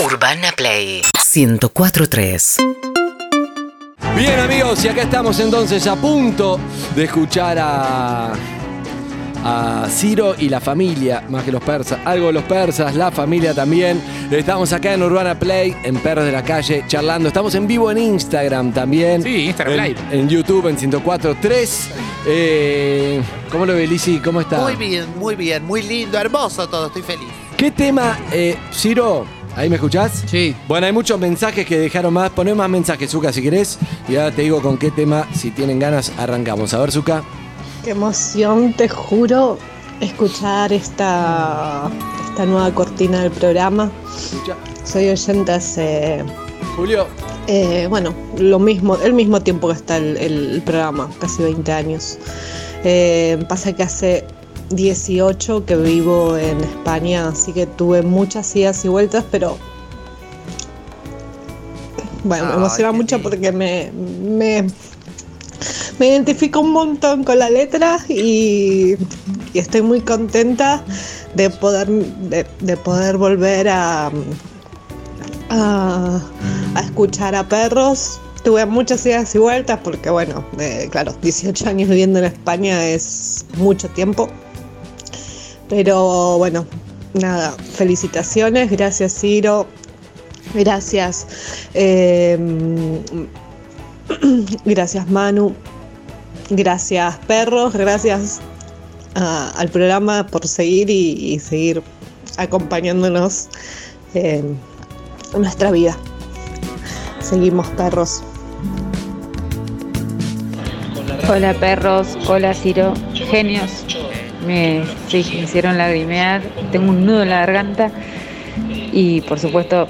Urbana Play 1043. Bien amigos, y acá estamos entonces a punto de escuchar a, a Ciro y la familia, más que los persas, algo de los persas, la familia también. Estamos acá en Urbana Play, en Perros de la Calle, charlando. Estamos en vivo en Instagram también. Sí, Instagram en, Live. En YouTube, en 1043. Eh, ¿Cómo lo ve, Lizzy? ¿Cómo está? Muy bien, muy bien, muy lindo, hermoso todo, estoy feliz. ¿Qué tema, eh, Ciro? ¿Ahí me escuchás? Sí. Bueno, hay muchos mensajes que dejaron más. Poné más mensajes, Zuka, si querés. Y ahora te digo con qué tema, si tienen ganas, arrancamos. A ver, Zuka. Qué emoción, te juro, escuchar esta, esta nueva cortina del programa. Escucha. Soy oyente hace, Julio. eh, bueno, lo mismo, el mismo tiempo que está el, el programa, casi 20 años. Eh, pasa que hace 18 que vivo en España, así que tuve muchas idas y vueltas, pero bueno, me emociona mucho lindo. porque me, me, me identifico un montón con la letra y, y estoy muy contenta de poder, de, de poder volver a, a, a escuchar a perros. Tuve muchas idas y vueltas porque, bueno, eh, claro, 18 años viviendo en España es mucho tiempo. Pero bueno, nada, felicitaciones, gracias Ciro, gracias, eh, gracias Manu, gracias perros, gracias al programa por seguir y, y seguir acompañándonos en nuestra vida. Seguimos perros. Hola perros, hola Ciro, genios. Me, hicieron lagrimear, tengo un nudo en la garganta y por supuesto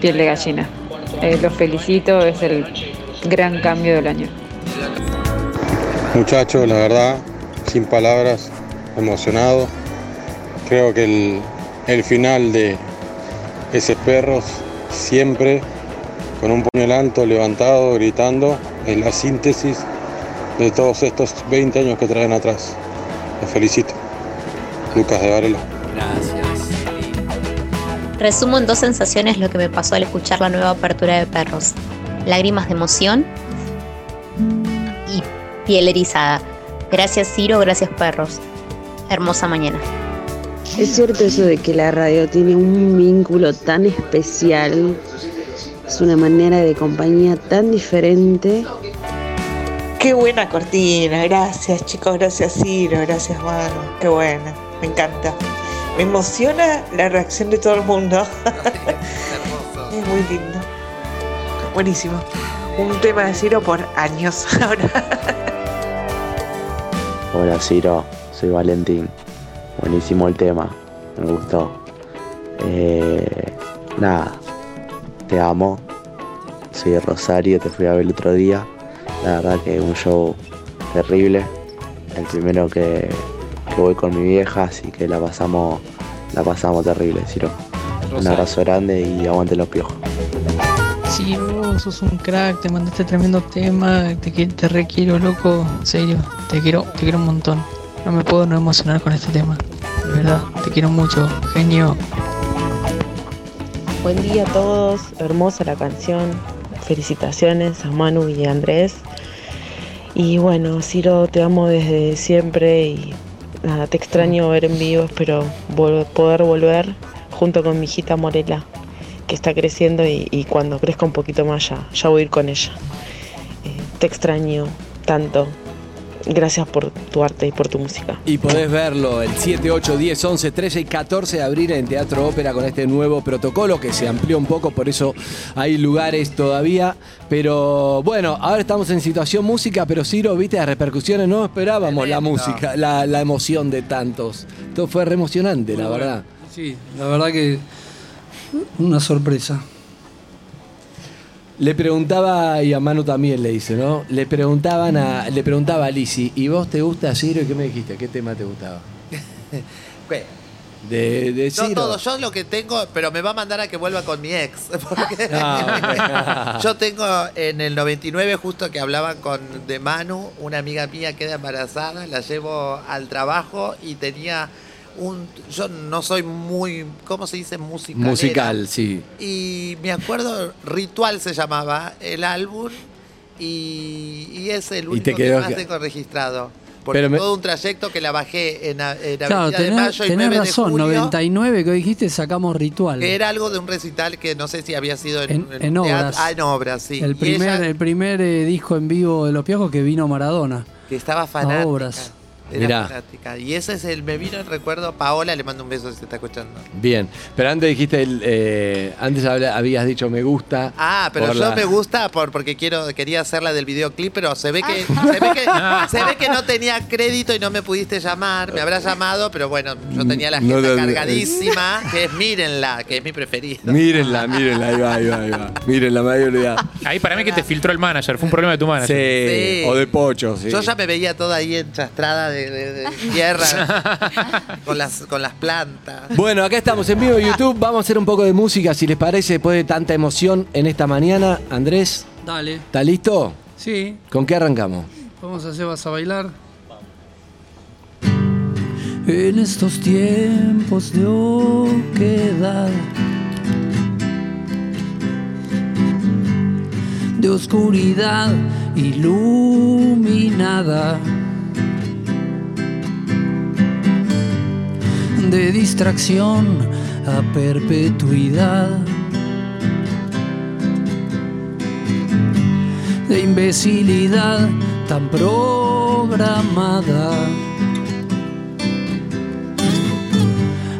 piel de gallina. Eh, los felicito, es el gran cambio del año. Muchachos, la verdad, sin palabras, emocionado. Creo que el, el final de ese perros, siempre con un puño en alto, levantado, gritando, es la síntesis de todos estos 20 años que traen atrás. Los felicito. Lucas de Varela. Gracias. Resumo en dos sensaciones lo que me pasó al escuchar la nueva apertura de perros. Lágrimas de emoción y piel erizada. Gracias Ciro, gracias perros. Hermosa mañana. Es cierto eso de que la radio tiene un vínculo tan especial, es una manera de compañía tan diferente. Qué buena cortina, gracias chicos, gracias Ciro, gracias Manu, qué buena, me encanta. Me emociona la reacción de todo el mundo, Hermoso. es muy lindo. Buenísimo. Un tema de Ciro por años ahora. Hola Ciro, soy Valentín. Buenísimo el tema, me gustó. Eh, nada, te amo. Soy de Rosario, te fui a ver el otro día. La verdad que un show terrible. El primero que, que voy con mi vieja, así que la pasamos, la pasamos terrible, Ciro. Un abrazo grande y aguante los piojos. Sí, vos sos un crack, te mandaste tremendo tema, te, te requiero, loco, en serio, te quiero, te quiero un montón. No me puedo no emocionar con este tema, de verdad, te quiero mucho, genio. Buen día a todos, hermosa la canción. Felicitaciones a Manu y a Andrés. Y bueno, Ciro, te amo desde siempre y nada, te extraño ver en vivo, espero poder volver junto con mi hijita Morela, que está creciendo y, y cuando crezca un poquito más ya, ya voy a ir con ella. Eh, te extraño tanto. Gracias por tu arte y por tu música. Y podés verlo el 7, 8, 10, 11, 13 y 14 de abril en Teatro Ópera con este nuevo protocolo que se amplió un poco, por eso hay lugares todavía. Pero bueno, ahora estamos en situación música, pero Ciro, viste las repercusiones, no esperábamos la música, la, la emoción de tantos. Todo fue re emocionante, la verdad. Sí, la verdad que una sorpresa. Le preguntaba, y a Manu también le dice, ¿no? Le preguntaban a, le preguntaba a Lisi, ¿y vos te gusta Ciro? ¿Y qué me dijiste? ¿Qué tema te gustaba? ¿Qué? De, de No Ciro. todo, yo lo que tengo, pero me va a mandar a que vuelva con mi ex. porque Ah, yo tengo en el 99, justo que hablaban con de Manu, una amiga mía queda embarazada, la llevo al trabajo y tenía un, yo no soy muy, ¿cómo se dice? Musical. Musical, sí. Y me acuerdo, Ritual se llamaba el álbum y, y es el único que más tengo registrado. Porque Pero me- todo un trayecto que la bajé en, a- en Claro, Avenida de tenés, Mayo y tenés 9 de razón, julio, 99 que dijiste sacamos ritual. que era algo de un recital que no sé si había sido en, En- obras. Ah, en obras, sí. El primer, ella, el primer eh, disco en vivo de Los Piojos que vino Maradona. que estaba fanática. obras. Era Mirá. fanática. Y ese es el, me vino el recuerdo, Paola, le mando un beso si se está escuchando. Bien. Pero antes dijiste, el, eh, antes habla- habías dicho me gusta. Ah, pero por yo la- me gusta por, porque quiero, quería hacer la del videoclip, pero se ve que, se ve que, se ve que no tenía crédito y no me pudiste llamar. Me habrás llamado, pero bueno, yo tenía la No agenda te- cargadísima, que es Mírenla, que es mi preferida. Mírenla, mírenla, ahí va, ahí va, ahí va. Mírenla, me había olvidado. Ahí para mí que te filtró el manager, fue un problema de tu manager. Sí, Sí. o de pocho, sí. Yo ya me veía toda ahí enchastrada de, de- de tierra, con las, con las plantas. Bueno, acá estamos en vivo en YouTube. Vamos a hacer un poco de música, si les parece, después de tanta emoción en esta mañana. Andrés, Dale. ¿está listo? Sí, ¿Con qué arrancamos? vamos a hacer vas a bailar. En estos tiempos de oquedad, de oscuridad iluminada, de distracción a perpetuidad. de imbecilidad tan programada.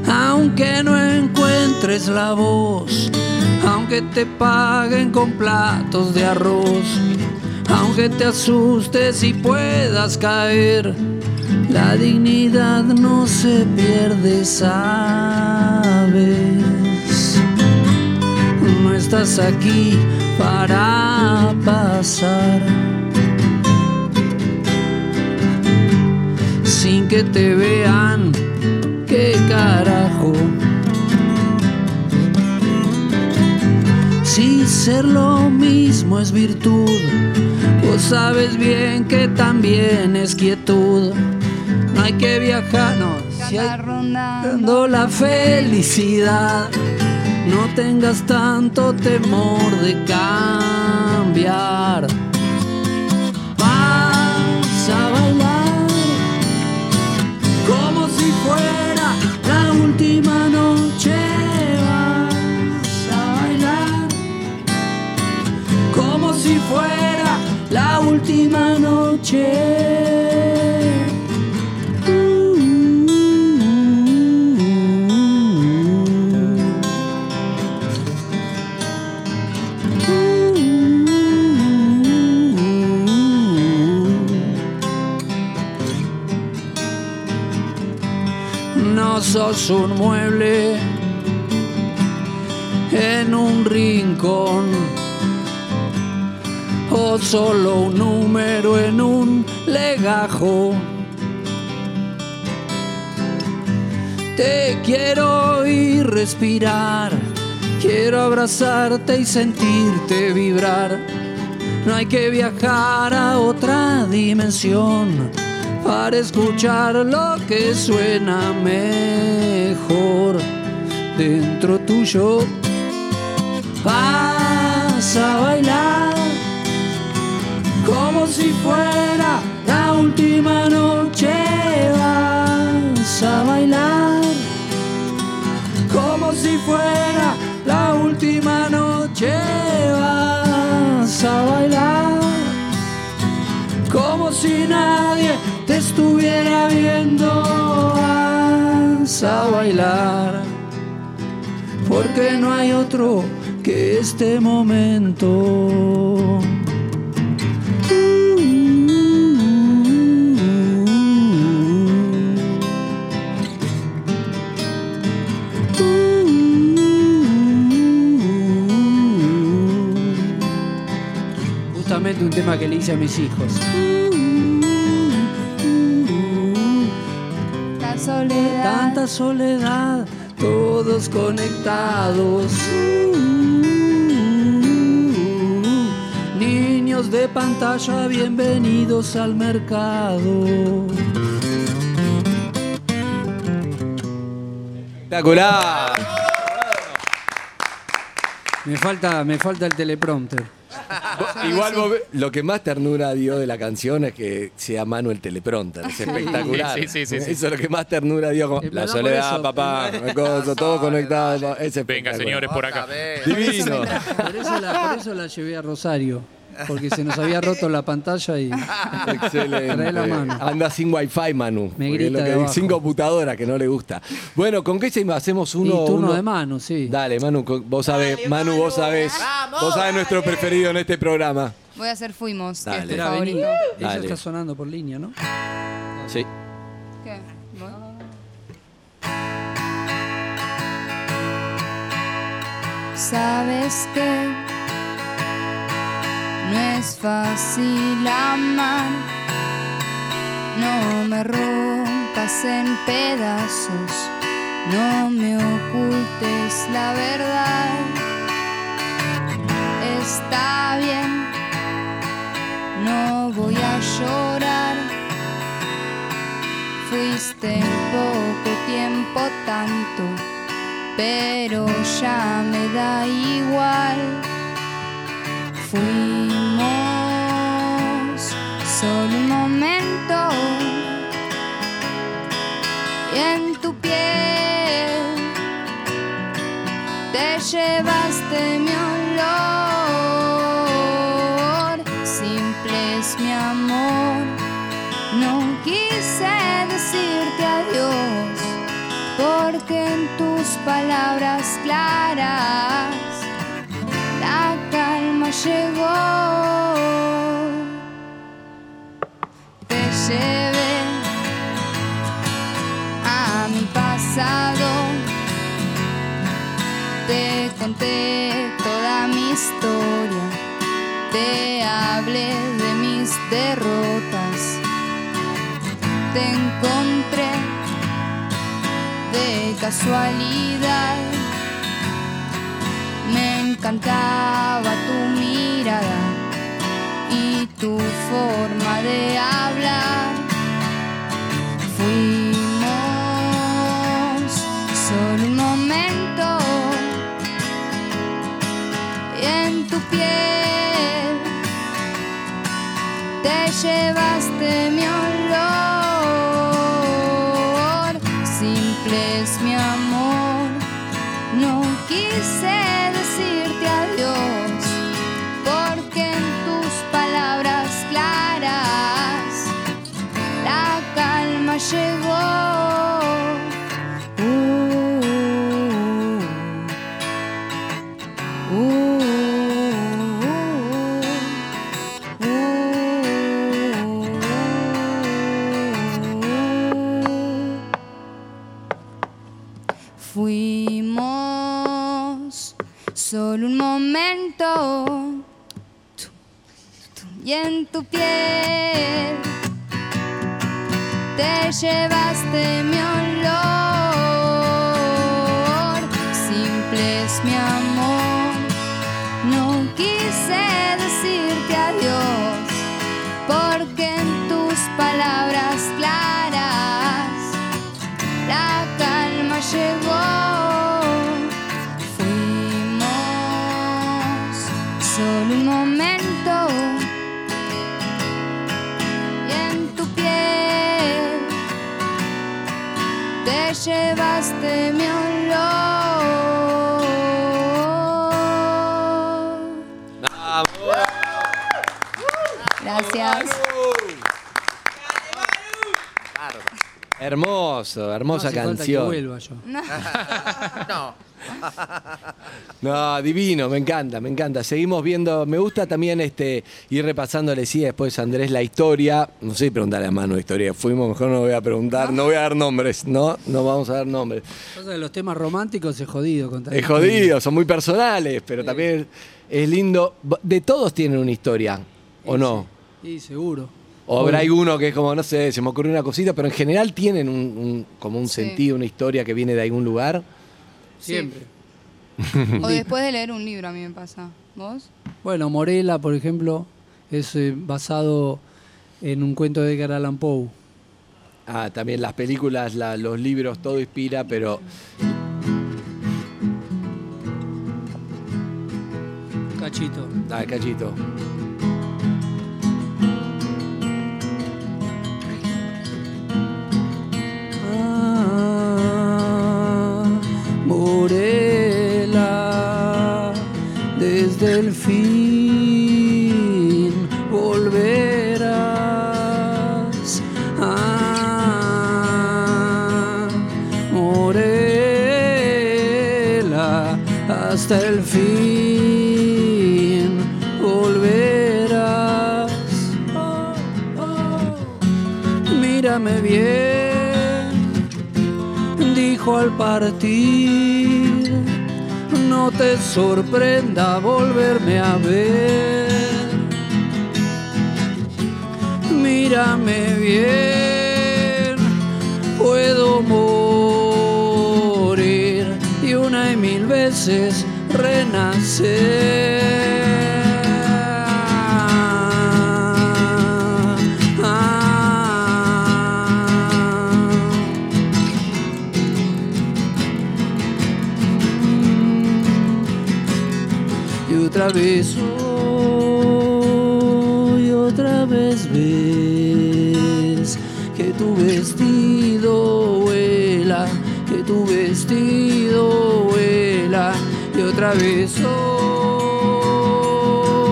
Aunque no encuentres la voz, aunque te paguen con platos de arroz, aunque te asustes y puedas caer, la dignidad no se pierde, sabes. No estás aquí para pasar. Sin que te vean, qué carajo. Si ser lo mismo es virtud, vos sabes bien que también es quietud. Hay que viajar, no, si hay rondando la felicidad. No tengas tanto temor de cambiar. Un mueble en un rincón o solo un número en un legajo. Te quiero oír respirar, quiero abrazarte y sentirte vibrar. No hay que viajar a otra dimensión para escuchar lo que suena mejor dentro tuyo. Vas a bailar como si fuera la última noche. Vas a bailar como si fuera la última noche. Vas a bailar como si nadie te estuviera viendo. A bailar porque no hay otro que este momento. Justamente un tema que le hice a mis hijos. Tanta soledad, todos conectados. Niños de pantalla, bienvenidos al mercado. Espectacular. Me falta, me falta el teleprompter. Igual vos ve- lo que más ternura dio de la canción es que sea Manu el teleprompter. Es espectacular. Sí, sí, sí, sí. Eso es lo que más ternura dio. como, Eh, la soledad, eso. papá, todo conectado. Es Venga, espectacular. señores, por acá. Divino. Por eso, la, por eso la llevé a Rosario. Porque se nos había roto la pantalla y. Excelente. Trae la mano. Anda sin wifi, Manu. Me es grita lo de que- abajo. sin computadora, que no le gusta. Bueno, ¿con qué se- hacemos uno? y turno uno- de mano, sí. Dale, Manu, vos sabés, Manu, vos sabés. Vos sabés nuestro preferido en este programa. Voy a hacer Fuimos, que es Dale. tu Espera, vení. favorito. Dale. está sonando por línea, ¿no? Sí. ¿Qué? ¿Voy? Sabes que no es fácil amar, no me rompas en pedazos, no me ocultes la verdad. Está bien, no voy a llorar. Fuiste en poco tiempo tanto, pero ya me da igual. Fuimos. Solo un momento. Y en tu piel te llevaste llegó. Te llevé a mi pasado, te conté toda mi historia, te hablé de mis derrotas te encontré de casualidad. Me encantaba tu y tu forma de hablar. Fuimos solo un momento y en tu piel te llevaste mi olor. Gracias. Hermoso, hermosa No hace falta que canción. vuelva yo. No. No, divino, me encanta, me encanta. Seguimos viendo, me gusta también este ir repasando, le decía después Andrés la historia. No sé preguntarle a mano de historia. Fuimos, mejor no voy a preguntar, no voy a dar nombres, no, no vamos a dar nombres. Los temas románticos es jodido contar. Es jodido, son muy personales, pero también es lindo. De todos tienen una historia, ¿o no? Sí, seguro. O habrá Uy. uno que es como, no sé, se me ocurrió una cosita, pero en general tienen un, como un sentido, una historia que viene de algún lugar. Siempre. o después de leer un libro a mí me pasa. ¿Vos? Bueno, Morela, por ejemplo, es eh, basado en un cuento de Edgar Allan Poe. Ah, también las películas, los libros, todo inspira, pero... Cachito. Ah, cachito. El fin volverás. Ah, Morela, hasta el fin volverás. Mírame bien, dijo al partir, no te sorprenda volverme a ver. Mírame bien, puedo morir y una y mil veces renacer. Otra vez, oh, y otra vez ves que tu vestido vuela, que tu vestido vuela, y otra vez, oh,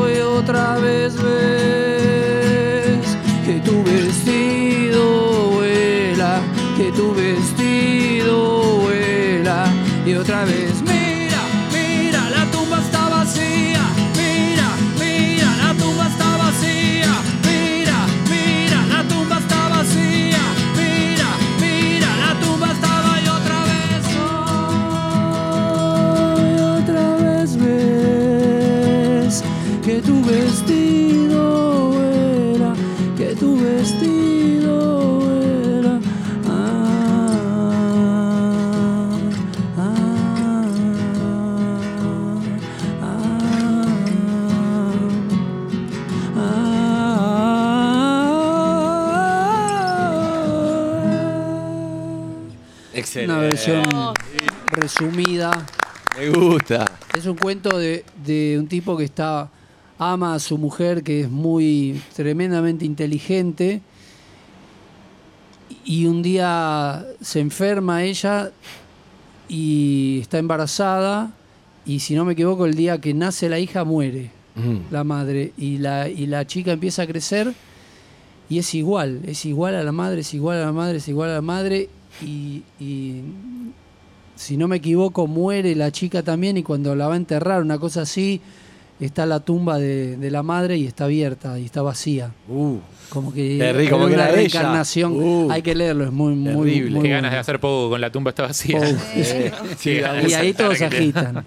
y otra vez ves que tu vestido vuela, que tu vestido vuela, y otra vez, Una versión resumida. Me gusta. Es un cuento de, de un tipo que está ama a su mujer, que es muy tremendamente inteligente, y un día se enferma ella y está embarazada, y si no me equivoco, el día que nace la hija muere la madre, y la, y la chica empieza a crecer y es igual, es igual a la madre, es igual a la madre, es igual a la madre, y, y si no me equivoco, muere la chica también y cuando la va a enterrar, una cosa así, está la tumba de, de la madre y está abierta y está vacía. como que Terri- como que una reencarnación. Uh. Hay que leerlo, es muy, muy, Terrible. muy Qué bueno. ganas de hacer poco con la tumba está vacía. Pogo. Sí, sí, Y ahí todos se agitan.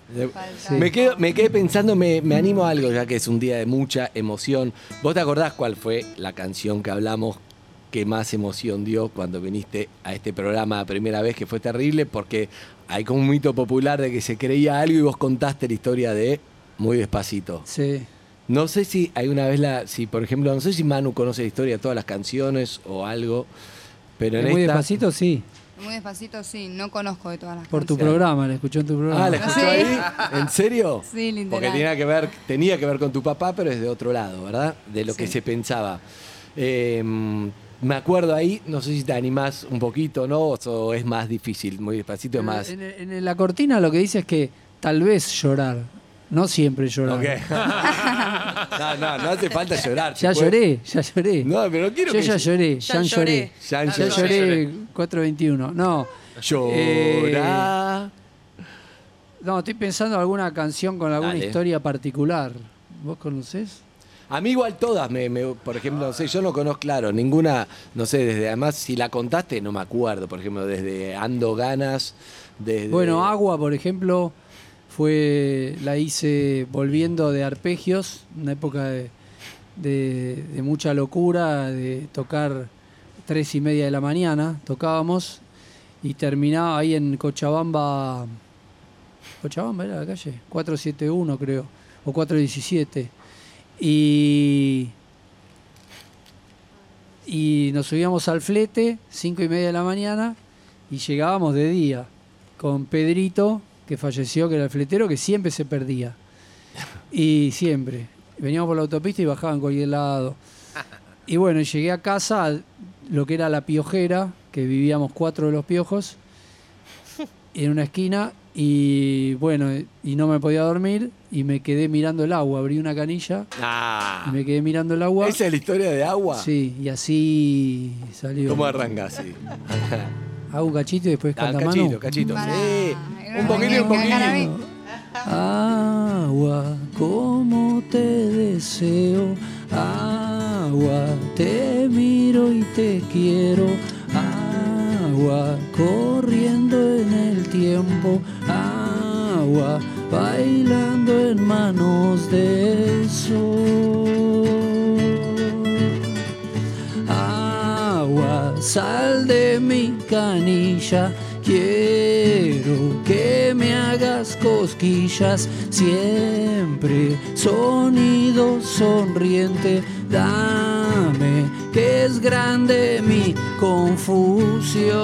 Sí. Me, quedo- me quedé pensando, me, me animo a algo, ya que es un día de mucha emoción. ¿Vos te acordás cuál fue la canción que hablamos que más emoción dio cuando viniste a este programa la primera vez, que fue terrible? Porque hay como un mito popular de que se creía algo y vos contaste la historia de Muy Despacito. Sí. No sé si hay una vez la, si por ejemplo, no sé si Manu conoce la historia de todas las canciones o algo, pero en Muy esta... despacito, sí. Muy despacito, sí, no conozco de todas las Por tu canciones. programa, la escuchó en tu programa. Ah, ¿la escuchó Sí. ahí? ¿En serio? Sí, literal. Porque tenía que ver, tenía que ver con tu papá, pero es de otro lado, ¿verdad? De lo que se pensaba. Eh, me acuerdo ahí, no sé si te animás un poquito, ¿no? O es más difícil, muy despacito es más. En, en la cortina lo que dice es que tal vez llorar, no siempre llorar. Ok. no, no, no hace falta llorar. Ya puede- lloré, ya lloré. No, pero no quiero Yo que- ya lloré, Ya ya lloré. lloré. Ya Ya lloré. lloré 421. No. Llorá. Eh, no, estoy pensando en alguna canción con alguna Dale. historia particular. ¿Vos conocés? A mí igual todas, me, me- por ejemplo, no sé, yo no conozco, claro, ninguna, no sé, desde, además, si la contaste, no me acuerdo, por ejemplo, desde Ando Ganas, desde... Bueno, Agua, por ejemplo, fue la hice volviendo de arpegios, una época de, de- de mucha locura, de tocar tres y media de la mañana, tocábamos y terminaba ahí en Cochabamba, Cochabamba era la calle, 471 creo, o 417. Y, y nos subíamos al flete, cinco y media de la mañana, y llegábamos de día con Pedrito, que falleció, que era el fletero, que siempre se perdía. Y siempre. Veníamos por la autopista y bajaba en cualquier lado. Y bueno, llegué a casa, lo que era la piojera, que vivíamos cuatro de los piojos, en una esquina. Y bueno, y no me podía dormir y me quedé mirando el agua. Abrí una canilla Ah. y me quedé mirando el agua. ¿Esa es la historia de agua? Sí, y así salió. ¿Cómo arranca así? Hago un cachito y después Ah, canta cachito, Manu. cachito. Sí. Un poquito, un poquito. Agua, como te deseo. Agua, te miro y te quiero. Agua, el tiempo. Agua, bailando en manos de sol. Agua, sal de mi canilla. Quiero que me hagas cosquillas siempre. Sonido sonriente, dame que es grande mi confusión.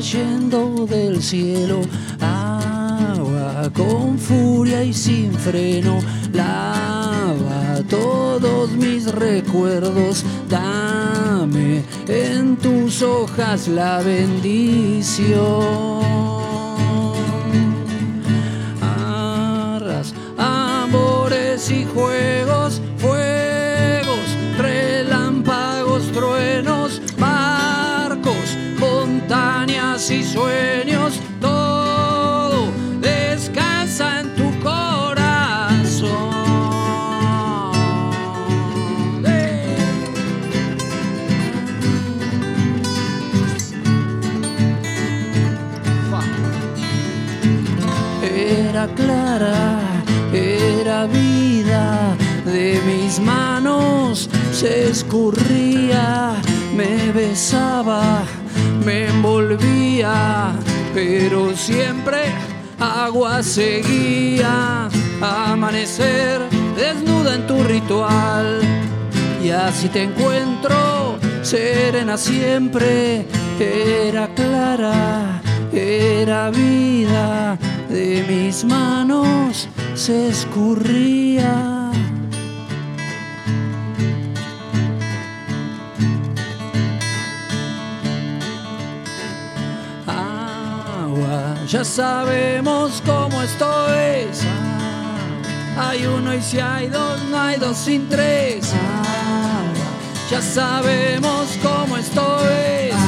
Cayendo del cielo, agua con furia y sin freno, lava todos mis recuerdos, dame en tus hojas la bendición. Arras, amores y juegos, era vida, de mis manos se escurría, me besaba, me envolvía, pero siempre agua seguía, amanecer desnuda en tu ritual. Y así te encuentro, serena siempre, era clara, era vida, de mis manos se escurría. Agua, ya sabemos cómo esto es. Ah, Hay uno y si hay dos, no hay dos sin tres. Agua, ya sabemos cómo esto es.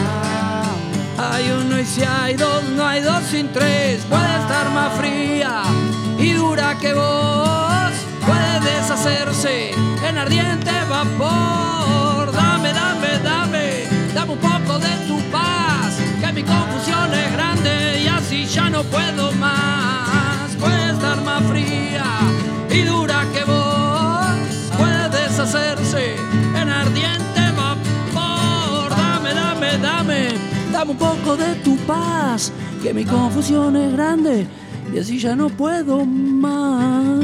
Hay uno y si hay dos, no hay dos sin tres. Puede estar más fría y dura que vos. Puede deshacerse en ardiente vapor. Dame, dame, dame, dame un poco de tu paz. Que mi confusión es grande y así ya no puedo más. Puede estar más fría y dura que vos. Puede deshacerse en ardiente vapor. Dame, dame, dame, dame un poco de tu paz. Que mi confusión es grande y así ya no puedo más.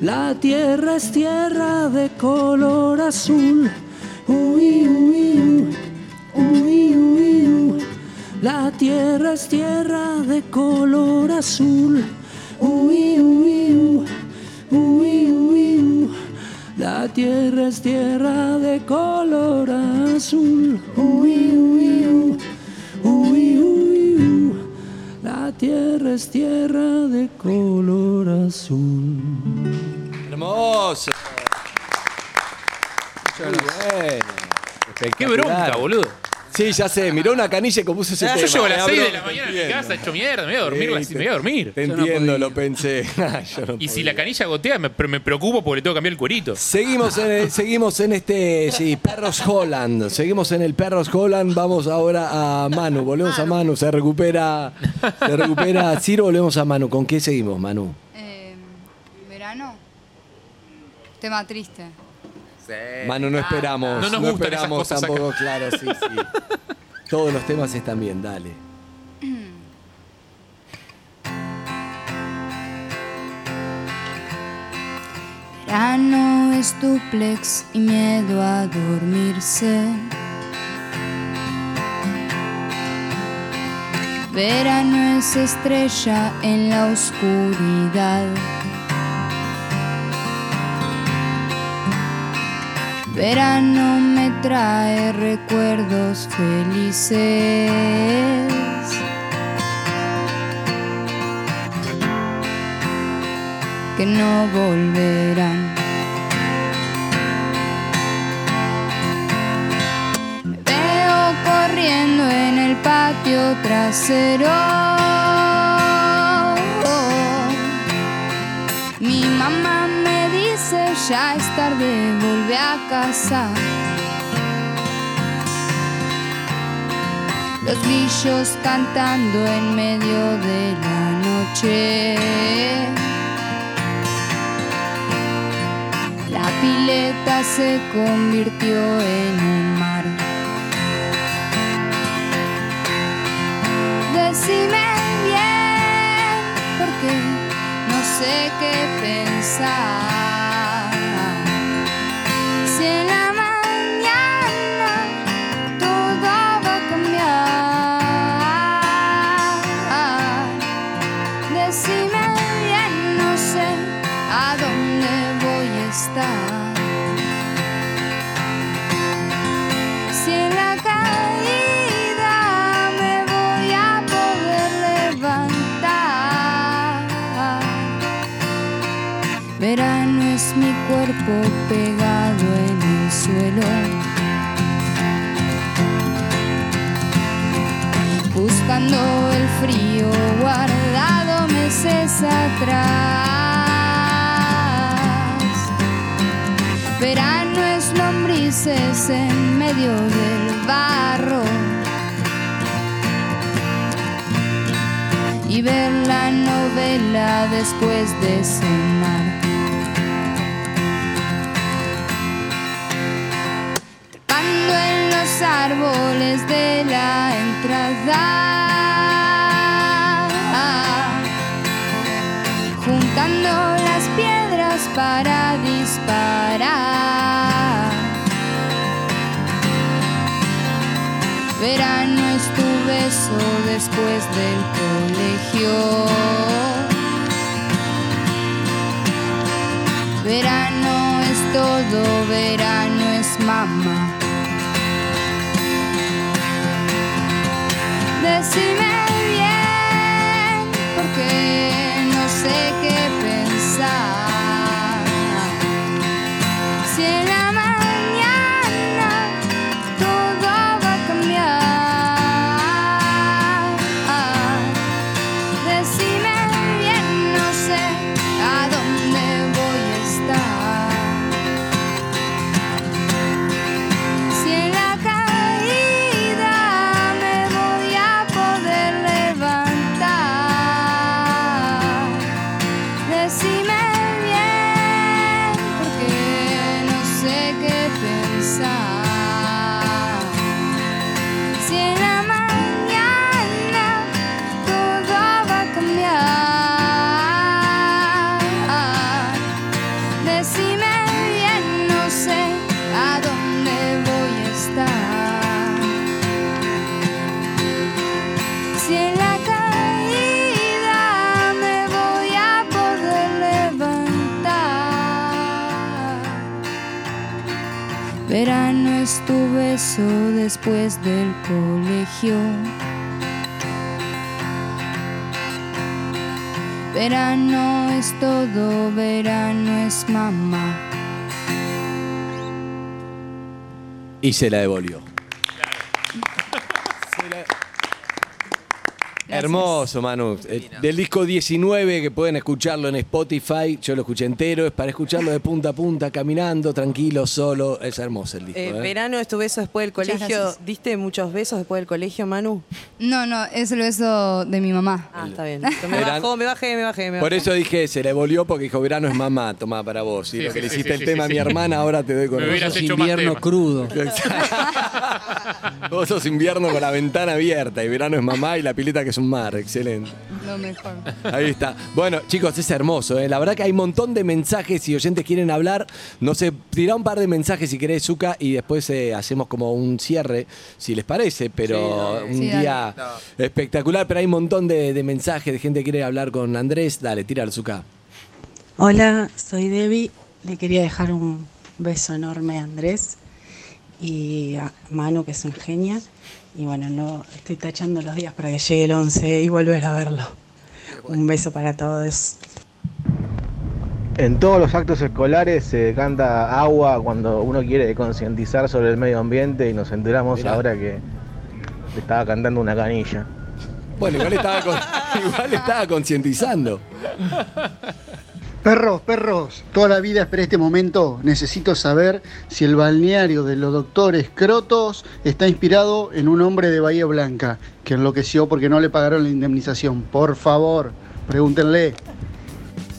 La tierra es tierra de color azul. La tierra es tierra de color azul. Uy, uy, uy. La tierra es tierra de color azul. Uy, uy, uy, uy, uy, uy. La tierra es tierra de color azul. Hermoso. Qué bronca, boludo. Sí, ya sé. Miró una canilla y compuso ese Yo tema. llego a las Me 6 de abro- la mañana a mi casa, hecho mierda, me voy a dormir, Sí, me voy a dormir. Te entiendo, lo pensé. Yo no Y si la canilla gotea, me, pero me preocupo porque le tengo que cambiar el cuerito. Seguimos en, el- seguimos en este, sí, Perros Holland. Seguimos en el Perros Holland. Vamos ahora a Manu. Volvemos a Manu. Se recupera, se recupera Ciro. Volvemos a Manu. ¿Con qué seguimos, Manu? Eh, ¿Verano? Tema triste. Manu, no esperamos. No nos gustan esas esperamos cosas tampoco, acá. claro, sí, sí. Todos los temas están bien, dale. Verano es duplex y miedo a dormirse. Verano es estrella en la oscuridad. Verano me trae recuerdos felices. que no volverán. Veo corriendo en el patio trasero. Mi mamá me dice ya casa. Los grillos cantando en medio de la noche. La pileta se convirtió en un mar. Decime bien, porque no sé qué pensar. Verano es mi cuerpo pegado en el suelo. Buscando el frío guardado meses atrás. Verano es lombrices en medio del barro. Y ver la novela después de cenar. Árboles de la entrada. Juntando las piedras para disparar. Verano es tu beso después del colegio. Verano es todo, verano es mamá. Decime bien, todo, verano es mamá. Y se la devolvió. Hermoso, Manu. Eh, Del disco 19, que pueden escucharlo en Spotify. Yo lo escuché entero. Es para escucharlo de punta a punta, caminando, tranquilo, solo. Es hermoso el disco. Eh, ¿eh? verano es tu beso después del colegio. ¿Diste muchos besos después del colegio, Manu? No, no, es el beso de mi mamá. Ah, está bien. Me bajó, me bajé, me bajé. Me Por eso dije, se le volvió porque dijo, verano es mamá, toma para vos. Y Sí, lo que sí, le hiciste sí, el tema sí, a mi sí. hermana, ahora te doy con Me Sos invierno crudo. Vos sos invierno con la ventana abierta y verano es mamá y la pileta que es un mar. Excelente. Lo mejor. Ahí está. Bueno, chicos, es hermoso. ¿eh? La verdad que hay un montón de mensajes. Si oyentes quieren hablar, no sé, tirá un par de mensajes si querés, Zuka, y después eh, hacemos como un cierre, si les parece. Pero un Sí, día espectacular. Pero hay un montón de, de mensajes de gente que quiere hablar con Andrés. Dale, tira Zuka. Hola, soy Debbie. Le quería dejar un beso enorme a Andrés y a Manu, que es un genia. Y bueno, no estoy tachando los días para que llegue el 11 y volver a verlo. Un beso para todos. En todos los actos escolares se canta agua cuando uno quiere concientizar sobre el medio ambiente y nos enteramos Mirá. ahora que le estaba cantando una canilla. Bueno, igual estaba, con- igual estaba concientizando. Perros, perros, toda la vida esperé este momento. Necesito saber si el balneario de los doctores Crotos está inspirado en un hombre de Bahía Blanca que enloqueció porque no le pagaron la indemnización. Por favor, pregúntenle.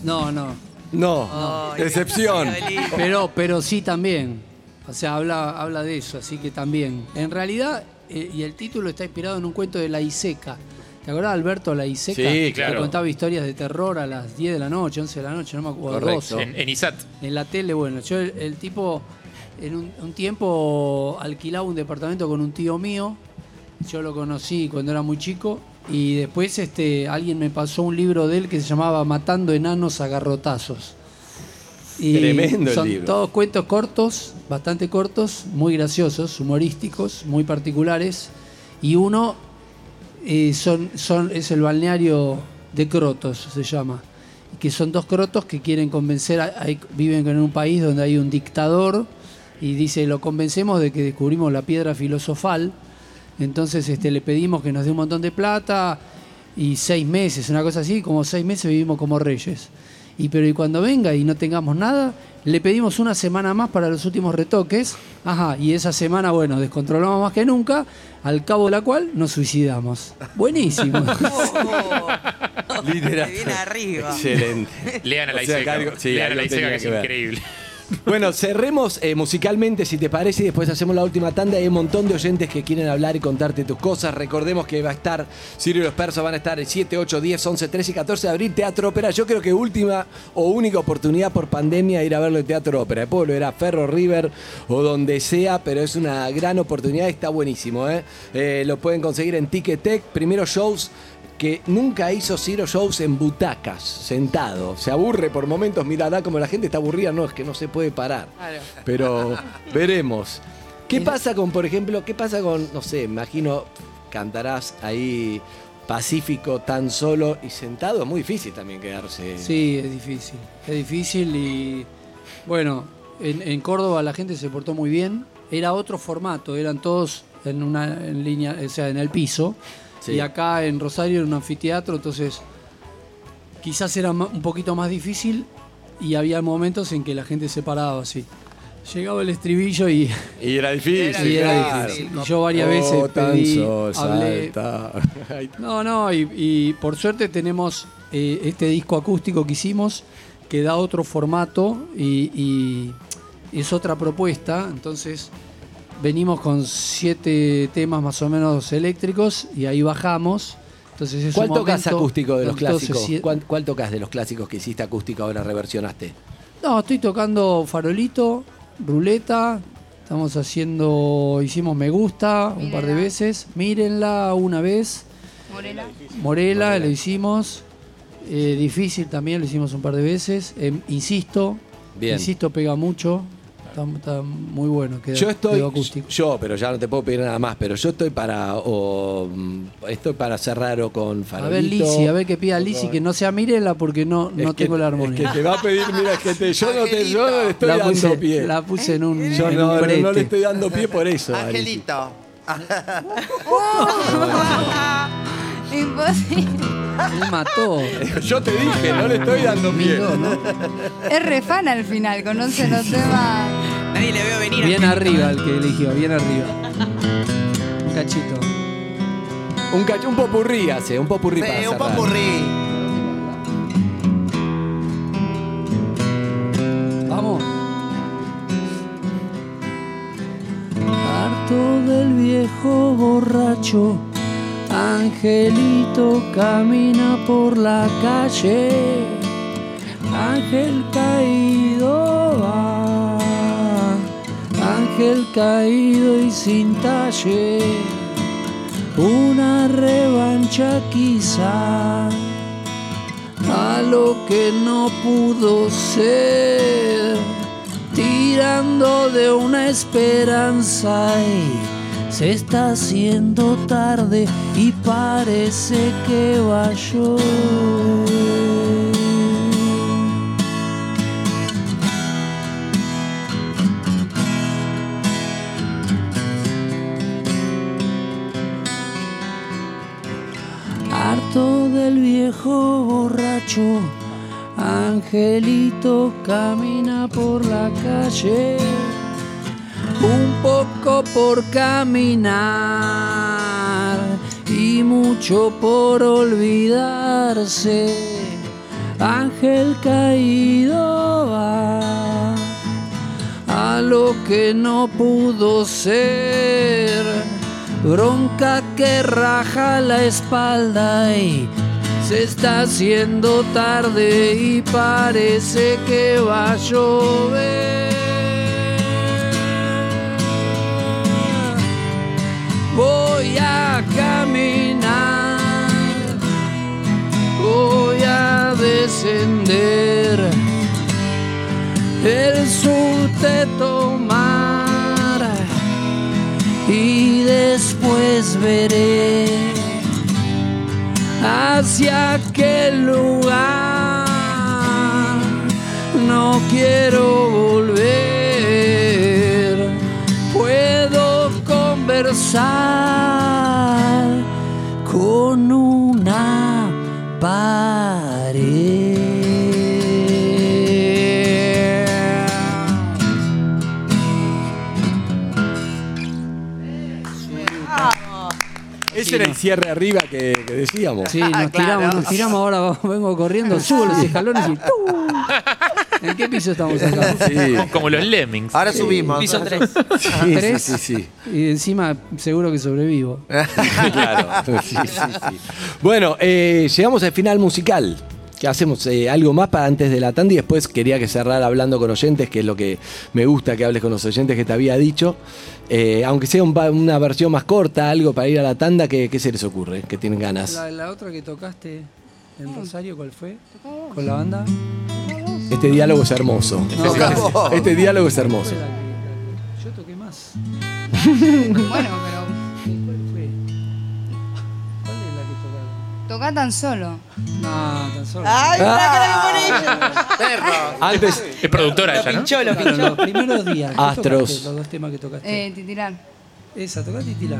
No, no. No, decepción. Pero, pero sí también. O sea, habla, habla de eso, así que también. En realidad, eh, y el título está inspirado en un cuento de La Iseca. ¿Te acordás, Alberto, La Iseca? Sí, Que claro. contaba historias de terror a las 10 de la noche, 11 de la noche, no me acuerdo. Correcto. 12. En, en ISAT. En la tele, bueno, yo el, el tipo, en un, un tiempo alquilaba un departamento con un tío mío. Yo lo conocí cuando era muy chico. Y después este, alguien me pasó un libro de él que se llamaba Matando enanos a garrotazos. Y Tremendo el son libro. todos cuentos cortos, bastante cortos, muy graciosos, humorísticos, muy particulares. Y uno son, es el balneario de Crotos, se llama. Que son dos crotos que quieren convencer, a- viven en un país donde hay un dictador y dice, lo convencemos de que descubrimos la piedra filosofal. Entonces este, le pedimos que nos dé un montón de plata y seis meses, una cosa así, como seis meses vivimos como reyes. Y pero y cuando venga y no tengamos nada, le pedimos una semana más para los últimos retoques. Ajá, y esa semana, bueno, descontrolamos más que nunca, al cabo de la cual nos suicidamos. Buenísimo. Literal. Viene arriba. Excelente. Lean a la O sea, Iseca. que algo- sí, Lean a la Iseca, que es que increíble. Bueno, cerremos eh, musicalmente, si te parece, y después hacemos la última tanda. Hay un montón de oyentes que quieren hablar y contarte tus cosas. Recordemos que va a estar, Sirio y los Persas van a estar el 7, 8, 10, 11, 13 y 14 de abril, Teatro Ópera. Yo creo que última o única oportunidad por pandemia ir a verlo en Teatro Ópera. Después lo era Ferro River o donde sea, pero es una gran oportunidad está buenísimo. ¿eh? Eh, lo pueden conseguir en Ticketek. Primero shows que nunca hizo Ciro shows en butacas, sentado. Se aburre por momentos, mirará como la gente está aburrida, no, es que no se puede parar. Pero veremos. ¿Qué pasa con, por ejemplo, qué pasa con, no sé, imagino, cantarás ahí Pacífico tan solo y sentado? Es muy difícil también quedarse. Sí, es difícil. Es difícil y bueno, en, en Córdoba la gente se portó muy bien. Era otro formato, eran todos en una en línea, o sea, en el piso. Sí. Y acá en Rosario era un anfiteatro, entonces quizás era un poquito más difícil y había momentos en que la gente se paraba así. Llegaba el estribillo y, Y era difícil. y era claro. difícil. Y yo varias Oh, veces pedí, sol, hablé, no, no, y, y por suerte tenemos eh, este disco acústico que hicimos que da otro formato y, y es otra propuesta. Entonces venimos con siete temas más o menos eléctricos y ahí bajamos. Entonces es ¿Cuál un tocas momento acústico de los clásicos? ¿Cuál, cuál tocas de los clásicos que hiciste acústico ahora reversionaste? No, estoy tocando Farolito, Ruleta. Estamos haciendo, hicimos Me Gusta un par de veces. Mírenla una vez. Morela. Morela, lo hicimos. Eh, difícil también, lo hicimos un par de veces. Em, insisto. Bien. Insisto, pega mucho. Está, está muy bueno. Queda, Yo estoy, quedó acústico. yo, pero ya no te puedo pedir nada más, pero yo estoy para, o, mm, estoy para cerrar o con A Farolito. ver, Lisi, a ver que pida Lisi, con- que no sea Mirela porque no, Es no que- tengo la Es armonía. que te va a pedir, mira, es que te- yo no te, yo no le estoy la, dando puse, pie. la puse en un, Yo en no, un no, no le estoy dando pie por eso. Angelito. Imposible. Me mató. Yo te dije, no le estoy dando pie. Es re fan al final, conoce los temas. Nadie le veo venir. Bien arriba el que eligió, bien arriba. Un cachito. Un, cach- un popurrí hace, un popurrí para Sí, un cerrar. popurrí. Vamos. Harto del viejo borracho, Angelito camina por la calle. Ángel caído ángel caído y sin talle. Una revancha quizá a lo que no pudo ser, tirando de una esperanza y se está haciendo tarde y parece que va. Harto del viejo borracho, Angelito camina por la calle, un poco por caminar y mucho por olvidarse. Ángel caído va a lo que no pudo ser. Bronca que raja la espalda y se está haciendo tarde y parece que va a llover. Voy a caminar, voy a descender el subte tomar y después veré hacia qué lugar. No quiero volver. Puedo conversar con una pared Ese era el cierre arriba que, que decíamos. Sí, nos tiramos, nos tiramos ahora, vengo corriendo, subo los escalones y ¡tum! ¿En qué piso estamos acá? Sí. Como los lemmings. Ahora subimos. Piso 3. Sí, ¿Tres? sí, sí, sí. Y encima seguro que sobrevivo. claro. Sí, sí, sí. Bueno, eh, llegamos al final musical. Que hacemos Eh, algo más para antes de la tanda y después quería que cerrar hablando con oyentes, que es lo que me gusta que hables con los oyentes que te había dicho. Eh, aunque sea un una versión más corta, algo para ir a la tanda, ¿qué, qué se les ocurre? ¿Qué tienen ganas? La, la otra que tocaste en Rosario, ¿cuál fue? ¿Con la banda? Este diálogo es hermoso. No, Este- este diálogo es hermoso. La que- Yo toqué más. Bueno, pero toca tan solo. No, tan solo. ¡Ay, Ah. la cara que pone ella! Perro. Antes, Es productora ella, ¿no? Pinchó, lo Claro, pinchó. los primeros días. ¿qué Astros. tocaste? Los dos temas que tocaste. Eh, titilar. Esa, tocaste y tirar.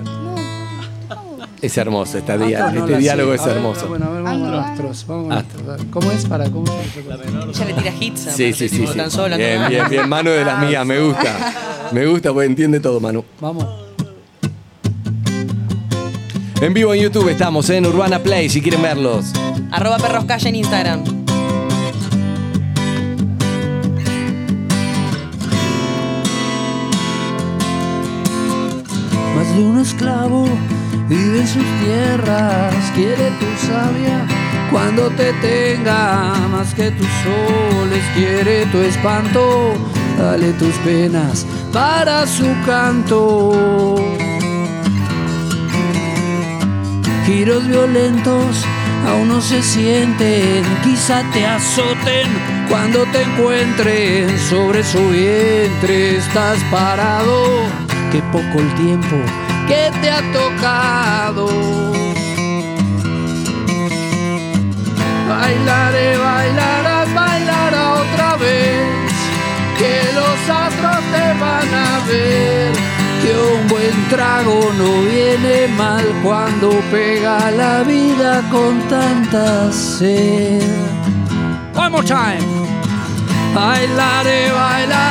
es hermoso este, día- Astros no este la diálogo sé. es A ver, hermoso. Bueno, a ver, vamos con Astros. Vamos con Astros. Astros. ¿Cómo es para cómo se? Ella le tira hits. Sí, sí, sí. tipo, sí. Tan sola, Bien, bien, bien. Mano de las mías, me gusta. Me gusta porque entiende todo, Manu. Vamos. En vivo en YouTube estamos en Urbana Play, si quieren verlos. Arroba perros calle en Instagram. Más de un esclavo vive en sus tierras, quiere tu sabia cuando te tenga, más que tus soles quiere tu espanto, dale tus penas para su canto. Giros violentos aún no se sienten, quizá te azoten cuando te encuentren sobre su vientre. Estás parado, que poco el tiempo que te ha tocado. Bailaré, bailarás, bailará otra vez, que los astros te van a ver, que un buen trago no viene mal cuando pega la vida con tanta sed. One more time. Bailaré, bailarás,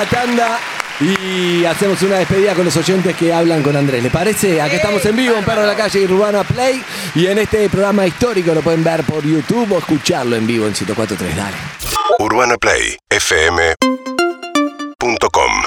Última tanda y hacemos una despedida con los oyentes que hablan con Andrés. ¿Le parece? Aquí estamos en vivo en Perro de la Calle y Urbana Play. Y en este programa histórico lo pueden ver por YouTube o escucharlo en vivo en 1043. Dale. UrbanaPlayFM.com